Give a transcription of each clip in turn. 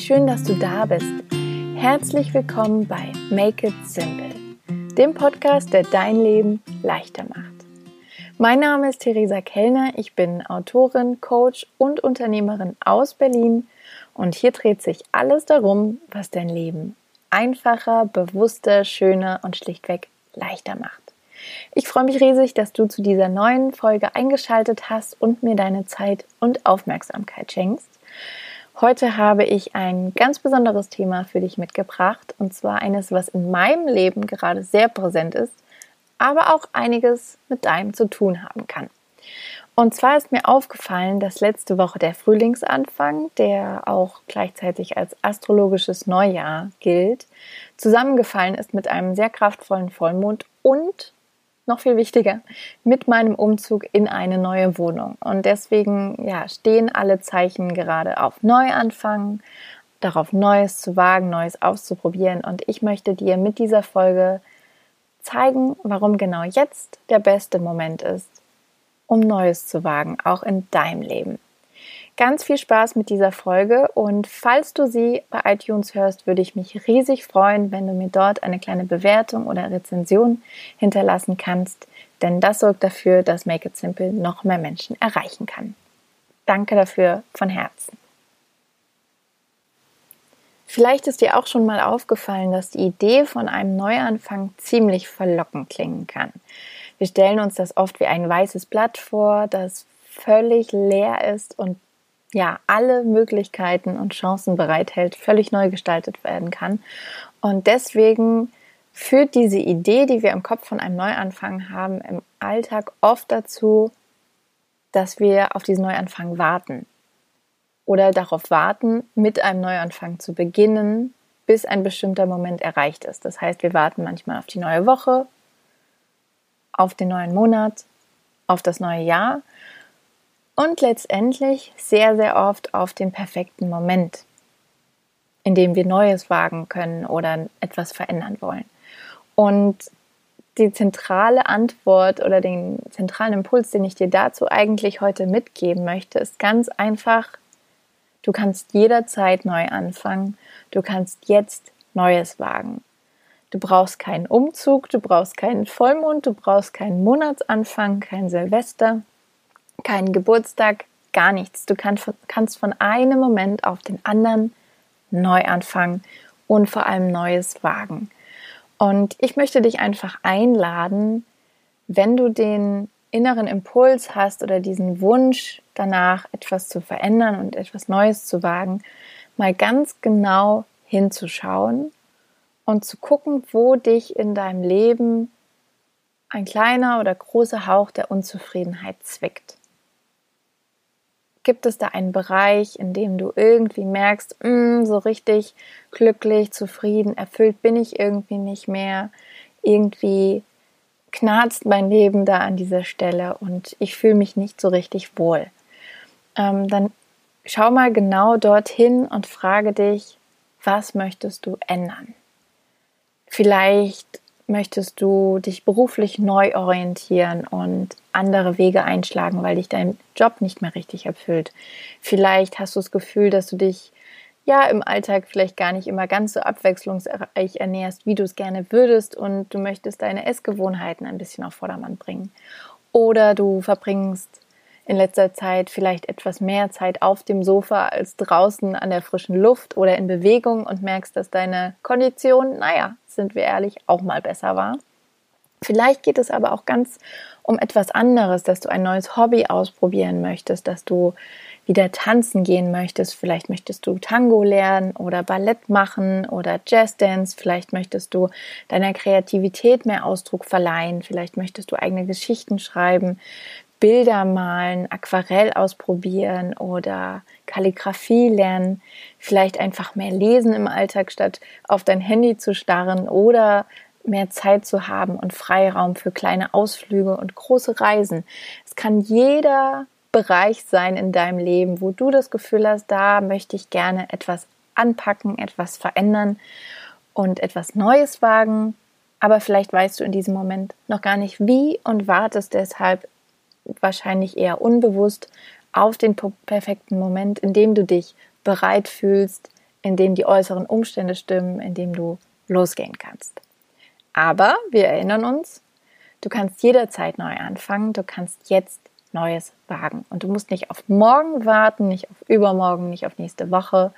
schön, dass du da bist. Herzlich willkommen bei Make It Simple, dem Podcast, der dein Leben leichter macht. Mein Name ist Theresa Kellner, ich bin Autorin, Coach und Unternehmerin aus Berlin und hier dreht sich alles darum, was dein Leben einfacher, bewusster, schöner und schlichtweg leichter macht. Ich freue mich riesig, dass du zu dieser neuen Folge eingeschaltet hast und mir deine Zeit und Aufmerksamkeit schenkst. Heute habe ich ein ganz besonderes Thema für dich mitgebracht und zwar eines, was in meinem Leben gerade sehr präsent ist, aber auch einiges mit deinem zu tun haben kann. Und zwar ist mir aufgefallen, dass letzte Woche der Frühlingsanfang, der auch gleichzeitig als astrologisches Neujahr gilt, zusammengefallen ist mit einem sehr kraftvollen Vollmond und noch viel wichtiger, mit meinem Umzug in eine neue Wohnung. Und deswegen ja, stehen alle Zeichen gerade auf Neuanfang, darauf Neues zu wagen, Neues auszuprobieren. Und ich möchte dir mit dieser Folge zeigen, warum genau jetzt der beste Moment ist, um Neues zu wagen, auch in deinem Leben. Ganz viel Spaß mit dieser Folge und falls du sie bei iTunes hörst, würde ich mich riesig freuen, wenn du mir dort eine kleine Bewertung oder Rezension hinterlassen kannst, denn das sorgt dafür, dass Make It Simple noch mehr Menschen erreichen kann. Danke dafür von Herzen. Vielleicht ist dir auch schon mal aufgefallen, dass die Idee von einem Neuanfang ziemlich verlockend klingen kann. Wir stellen uns das oft wie ein weißes Blatt vor, das völlig leer ist und ja, alle Möglichkeiten und Chancen bereithält, völlig neu gestaltet werden kann. Und deswegen führt diese Idee, die wir im Kopf von einem Neuanfang haben, im Alltag oft dazu, dass wir auf diesen Neuanfang warten oder darauf warten, mit einem Neuanfang zu beginnen, bis ein bestimmter Moment erreicht ist. Das heißt, wir warten manchmal auf die neue Woche, auf den neuen Monat, auf das neue Jahr und letztendlich sehr, sehr oft auf den perfekten Moment, in dem wir Neues wagen können oder etwas verändern wollen. Und die zentrale Antwort oder den zentralen Impuls, den ich dir dazu eigentlich heute mitgeben möchte, ist ganz einfach, du kannst jederzeit neu anfangen, du kannst jetzt Neues wagen. Du brauchst keinen Umzug, du brauchst keinen Vollmond, du brauchst keinen Monatsanfang, kein Silvester, keinen Geburtstag, gar nichts. Du kannst, kannst von einem Moment auf den anderen neu anfangen und vor allem Neues wagen. Und ich möchte dich einfach einladen, wenn du den inneren Impuls hast oder diesen Wunsch danach, etwas zu verändern und etwas Neues zu wagen, mal ganz genau hinzuschauen und zu gucken, wo dich in deinem Leben ein kleiner oder großer Hauch der Unzufriedenheit zwickt. Gibt es da einen Bereich, in dem du irgendwie merkst, mm, so richtig glücklich, zufrieden, erfüllt bin ich irgendwie nicht mehr? Irgendwie knarzt mein Leben da an dieser Stelle und ich fühle mich nicht so richtig wohl. Ähm, dann schau mal genau dorthin und frage dich, was möchtest du ändern? Vielleicht möchtest du dich beruflich neu orientieren und andere Wege einschlagen, weil dich dein Job nicht mehr richtig erfüllt. Vielleicht hast du das Gefühl, dass du dich ja im Alltag vielleicht gar nicht immer ganz so abwechslungsreich ernährst, wie du es gerne würdest und du möchtest deine Essgewohnheiten ein bisschen auf Vordermann bringen. Oder du verbringst in letzter Zeit vielleicht etwas mehr Zeit auf dem Sofa als draußen an der frischen Luft oder in Bewegung und merkst, dass deine Kondition, naja, sind wir ehrlich, auch mal besser war. Vielleicht geht es aber auch ganz um etwas anderes, dass du ein neues Hobby ausprobieren möchtest, dass du wieder tanzen gehen möchtest. Vielleicht möchtest du Tango lernen oder Ballett machen oder Jazzdance. Vielleicht möchtest du deiner Kreativität mehr Ausdruck verleihen. Vielleicht möchtest du eigene Geschichten schreiben. Bilder malen, Aquarell ausprobieren oder Kalligrafie lernen, vielleicht einfach mehr lesen im Alltag, statt auf dein Handy zu starren oder mehr Zeit zu haben und Freiraum für kleine Ausflüge und große Reisen. Es kann jeder Bereich sein in deinem Leben, wo du das Gefühl hast, da möchte ich gerne etwas anpacken, etwas verändern und etwas Neues wagen. Aber vielleicht weißt du in diesem Moment noch gar nicht wie und wartest deshalb wahrscheinlich eher unbewusst auf den perfekten Moment, in dem du dich bereit fühlst, in dem die äußeren Umstände stimmen, in dem du losgehen kannst. Aber wir erinnern uns, du kannst jederzeit neu anfangen, du kannst jetzt Neues wagen. Und du musst nicht auf morgen warten, nicht auf übermorgen, nicht auf nächste Woche,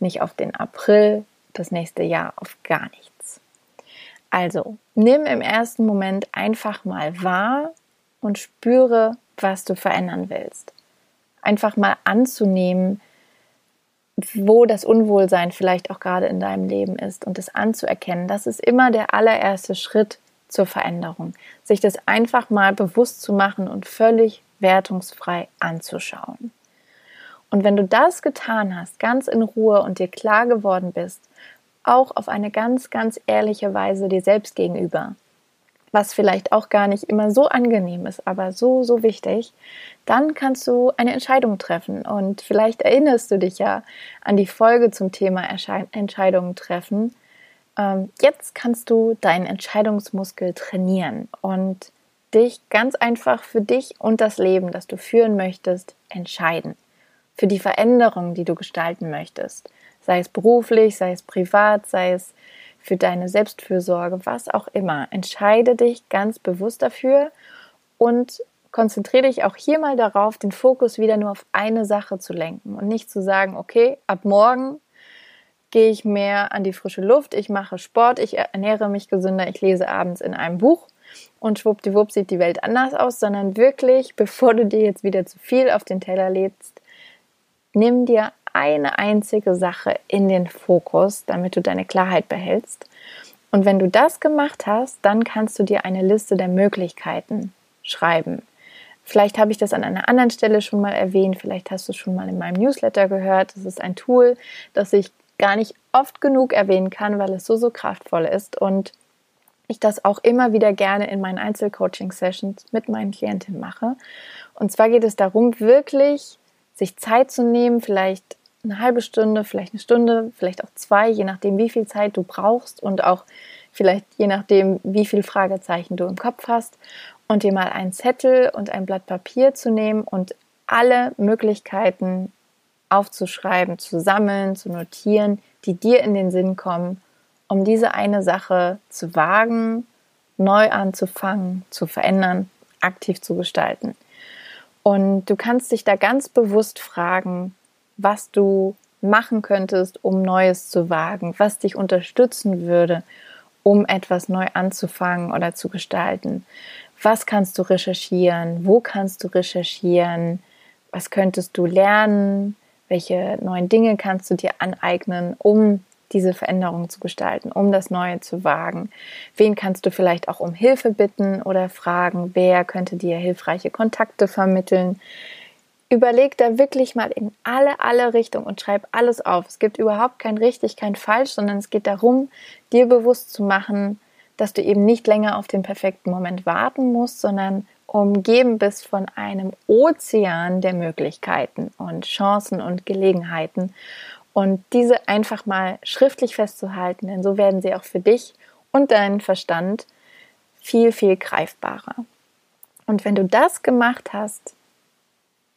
nicht auf den April, das nächste Jahr, auf gar nichts. Also, nimm im ersten Moment einfach mal wahr und spüre, was du verändern willst. Einfach mal anzunehmen, wo das Unwohlsein vielleicht auch gerade in deinem Leben ist und es anzuerkennen. Das ist immer der allererste Schritt zur Veränderung. Sich das einfach mal bewusst zu machen und völlig wertungsfrei anzuschauen. Und wenn du das getan hast, ganz in Ruhe und dir klar geworden bist, auch auf eine ganz, ganz ehrliche Weise dir selbst gegenüber, was vielleicht auch gar nicht immer so angenehm ist, aber so, so wichtig, dann kannst du eine Entscheidung treffen. Und vielleicht erinnerst du dich ja an die Folge zum Thema Entscheidungen treffen. Ähm, jetzt kannst du deinen Entscheidungsmuskel trainieren und dich ganz einfach für dich und das Leben, das du führen möchtest, entscheiden. Für die Veränderung, die du gestalten möchtest. Sei es beruflich, sei es privat, sei es für deine Selbstfürsorge, was auch immer. Entscheide dich ganz bewusst dafür und konzentriere dich auch hier mal darauf, den Fokus wieder nur auf eine Sache zu lenken und nicht zu sagen, okay, ab morgen gehe ich mehr an die frische Luft, ich mache Sport, ich ernähre mich gesünder, ich lese abends in einem Buch und schwuppdiwupp sieht die Welt anders aus, sondern wirklich, bevor du dir jetzt wieder zu viel auf den Teller lädst, nimm dir eine einzige Sache in den Fokus, damit du deine Klarheit behältst. Und wenn du das gemacht hast, dann kannst du dir eine Liste der Möglichkeiten schreiben. Vielleicht habe ich das an einer anderen Stelle schon mal erwähnt, vielleicht hast du es schon mal in meinem Newsletter gehört. Das ist ein Tool, das ich gar nicht oft genug erwähnen kann, weil es so, so kraftvoll ist und ich das auch immer wieder gerne in meinen Einzelcoaching-Sessions mit meinen Klientinnen mache. Und zwar geht es darum, wirklich sich Zeit zu nehmen, vielleicht eine halbe Stunde, vielleicht eine Stunde, vielleicht auch zwei, je nachdem, wie viel Zeit du brauchst und auch vielleicht je nachdem, wie viel Fragezeichen du im Kopf hast und dir mal einen Zettel und ein Blatt Papier zu nehmen und alle Möglichkeiten aufzuschreiben, zu sammeln, zu notieren, die dir in den Sinn kommen, um diese eine Sache zu wagen, neu anzufangen, zu verändern, aktiv zu gestalten. Und du kannst dich da ganz bewusst fragen, was du machen könntest, um Neues zu wagen, was dich unterstützen würde, um etwas neu anzufangen oder zu gestalten. Was kannst du recherchieren? Wo kannst du recherchieren? Was könntest du lernen? Welche neuen Dinge kannst du dir aneignen, um diese Veränderung zu gestalten, um das Neue zu wagen? Wen kannst du vielleicht auch um Hilfe bitten oder fragen? Wer könnte dir hilfreiche Kontakte vermitteln? Überleg da wirklich mal in alle, alle Richtungen und schreib alles auf. Es gibt überhaupt kein richtig, kein falsch, sondern es geht darum, dir bewusst zu machen, dass du eben nicht länger auf den perfekten Moment warten musst, sondern umgeben bist von einem Ozean der Möglichkeiten und Chancen und Gelegenheiten und diese einfach mal schriftlich festzuhalten, denn so werden sie auch für dich und deinen Verstand viel, viel greifbarer. Und wenn du das gemacht hast,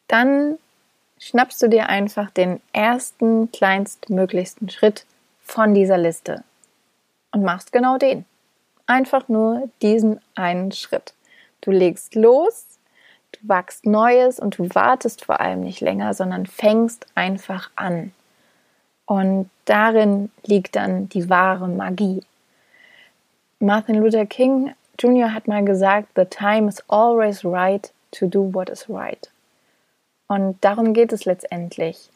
dann schnappst du dir einfach den ersten, kleinstmöglichsten Schritt von dieser Liste und machst genau den. Einfach nur diesen einen Schritt. Du legst los, du wachst Neues und du wartest vor allem nicht länger, sondern fängst einfach an. Und darin liegt dann die wahre Magie. Martin Luther King Jr. hat mal gesagt, The time is always right to do what is right. Und darum geht es letztendlich.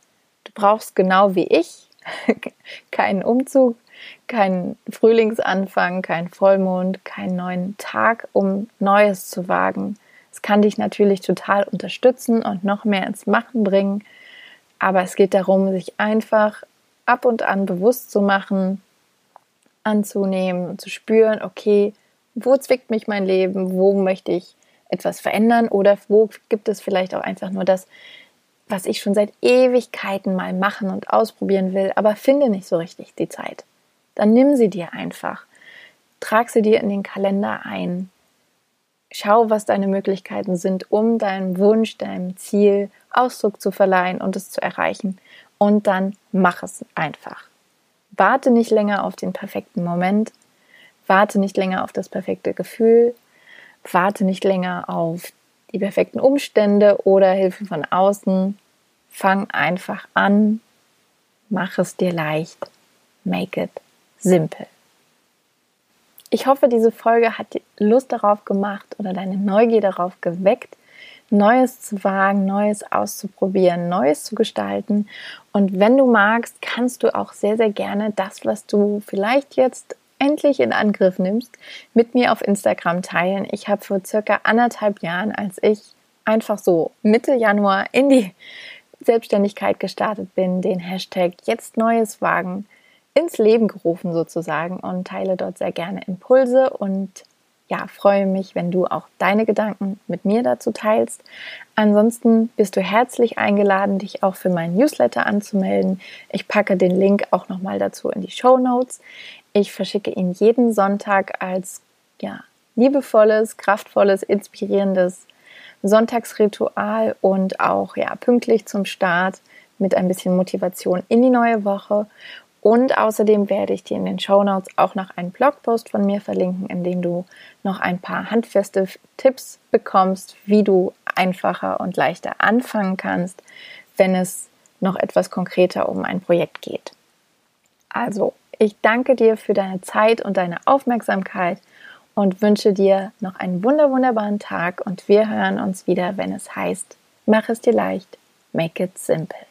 Du brauchst genau wie ich keinen Umzug, keinen Frühlingsanfang, keinen Vollmond, keinen neuen Tag, um Neues zu wagen. Es kann dich natürlich total unterstützen und noch mehr ins Machen bringen. Aber es geht darum, sich einfach ab und an bewusst zu machen, anzunehmen zu spüren, okay, wo zwickt mich mein Leben, wo möchte ich etwas verändern oder wo gibt es vielleicht auch einfach nur das, was ich schon seit Ewigkeiten mal machen und ausprobieren will, aber finde nicht so richtig die Zeit. Dann nimm sie dir einfach. Trag sie dir in den Kalender ein. Schau, was deine Möglichkeiten sind, um deinem Wunsch, deinem Ziel Ausdruck zu verleihen und es zu erreichen. Und dann mach es einfach. Warte nicht länger auf den perfekten Moment. Warte nicht länger auf das perfekte Gefühl. Warte nicht länger auf die perfekten Umstände oder Hilfe von außen. Fang einfach an. Mach es dir leicht. Make it simple. Ich hoffe, diese Folge hat Lust darauf gemacht oder deine Neugier darauf geweckt, Neues zu wagen, Neues auszuprobieren, Neues zu gestalten. Und wenn du magst, kannst du auch sehr, sehr gerne das, was du vielleicht jetzt endlich in Angriff nimmst, mit mir auf Instagram teilen. Ich habe vor circa anderthalb Jahren, als ich einfach so Mitte Januar in die Selbstständigkeit gestartet bin, den Hashtag jetzt Neues wagen ins Leben gerufen sozusagen und teile dort sehr gerne Impulse und ja, freue mich, wenn du auch deine Gedanken mit mir dazu teilst. Ansonsten bist du herzlich eingeladen, dich auch für meinen Newsletter anzumelden. Ich packe den Link auch nochmal dazu in die Show Notes. Ich verschicke ihn jeden Sonntag als ja, liebevolles, kraftvolles, inspirierendes Sonntagsritual und auch ja, pünktlich zum Start mit ein bisschen Motivation in die neue Woche. Und außerdem werde ich dir in den Show Notes auch noch einen Blogpost von mir verlinken, in dem du noch ein paar handfeste Tipps bekommst, wie du einfacher und leichter anfangen kannst, wenn es noch etwas konkreter um ein Projekt geht. Also, ich danke dir für deine Zeit und deine Aufmerksamkeit und wünsche dir noch einen wunder wunderbaren Tag und wir hören uns wieder, wenn es heißt, mach es dir leicht, make it simple.